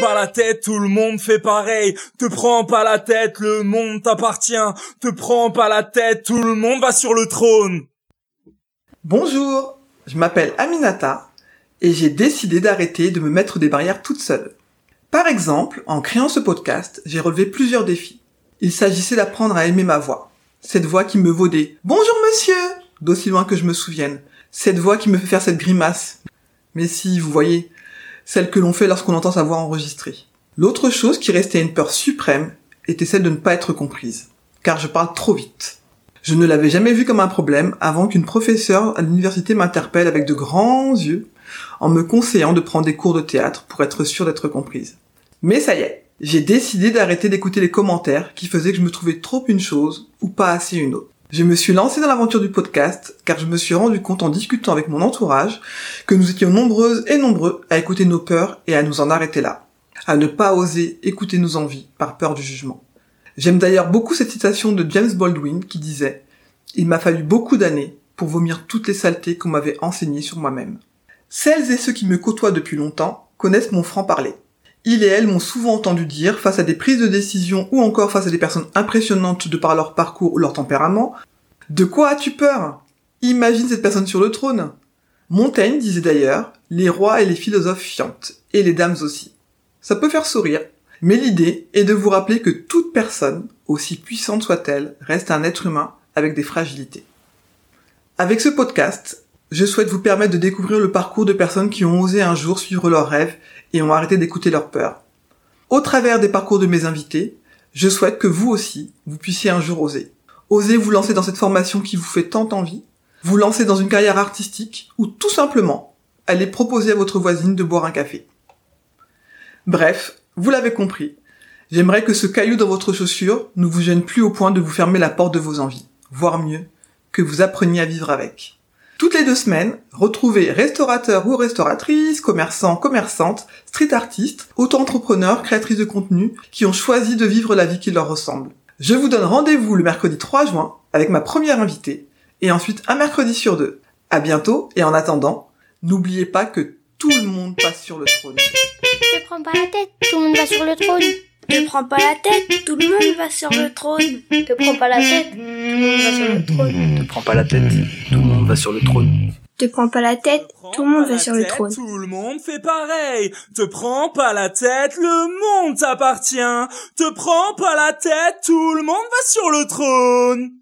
pas la tête, tout le monde fait pareil. Te prends pas la tête, le monde t'appartient. Te prends pas la tête, tout le monde va sur le trône. Bonjour, je m'appelle Aminata et j'ai décidé d'arrêter de me mettre des barrières toute seule. Par exemple, en créant ce podcast, j'ai relevé plusieurs défis. Il s'agissait d'apprendre à aimer ma voix. Cette voix qui me vaut des Bonjour monsieur d'aussi loin que je me souvienne. Cette voix qui me fait faire cette grimace. Mais si, vous voyez, celle que l'on fait lorsqu'on entend sa voix enregistrée. L'autre chose qui restait une peur suprême était celle de ne pas être comprise. Car je parle trop vite. Je ne l'avais jamais vu comme un problème avant qu'une professeure à l'université m'interpelle avec de grands yeux en me conseillant de prendre des cours de théâtre pour être sûre d'être comprise. Mais ça y est, j'ai décidé d'arrêter d'écouter les commentaires qui faisaient que je me trouvais trop une chose ou pas assez une autre. Je me suis lancé dans l'aventure du podcast car je me suis rendu compte en discutant avec mon entourage que nous étions nombreuses et nombreux à écouter nos peurs et à nous en arrêter là, à ne pas oser écouter nos envies par peur du jugement. J'aime d'ailleurs beaucoup cette citation de James Baldwin qui disait Il m'a fallu beaucoup d'années pour vomir toutes les saletés qu'on m'avait enseignées sur moi-même. Celles et ceux qui me côtoient depuis longtemps connaissent mon franc-parler. Il et elle m'ont souvent entendu dire, face à des prises de décision ou encore face à des personnes impressionnantes de par leur parcours ou leur tempérament, De quoi as-tu peur? Imagine cette personne sur le trône. Montaigne disait d'ailleurs, les rois et les philosophes fiantent, et les dames aussi. Ça peut faire sourire, mais l'idée est de vous rappeler que toute personne, aussi puissante soit-elle, reste un être humain avec des fragilités. Avec ce podcast, je souhaite vous permettre de découvrir le parcours de personnes qui ont osé un jour suivre leurs rêves et ont arrêté d'écouter leurs peurs. Au travers des parcours de mes invités, je souhaite que vous aussi, vous puissiez un jour oser. Oser vous lancer dans cette formation qui vous fait tant envie, vous lancer dans une carrière artistique ou tout simplement aller proposer à votre voisine de boire un café. Bref, vous l'avez compris, j'aimerais que ce caillou dans votre chaussure ne vous gêne plus au point de vous fermer la porte de vos envies, voire mieux, que vous appreniez à vivre avec. Toutes les deux semaines, retrouvez restaurateurs ou restauratrices, commerçants, commerçantes, street artistes, auto-entrepreneurs, créatrices de contenu qui ont choisi de vivre la vie qui leur ressemble. Je vous donne rendez-vous le mercredi 3 juin avec ma première invitée et ensuite un mercredi sur deux. À bientôt et en attendant, n'oubliez pas que tout le monde passe sur le trône. Te prends pas la tête, tout le monde va sur le trône. Te prends pas la tête, tout le monde va sur le trône. Te prends pas la tête, tout le monde va sur le trône. Te prends pas la tête, tout le monde va sur le trône. Te prends pas la tête, tout le monde va sur le trône. Tout le monde fait pareil. Te prends pas la tête, le monde t'appartient. Te prends pas la tête, tout le monde va sur le trône.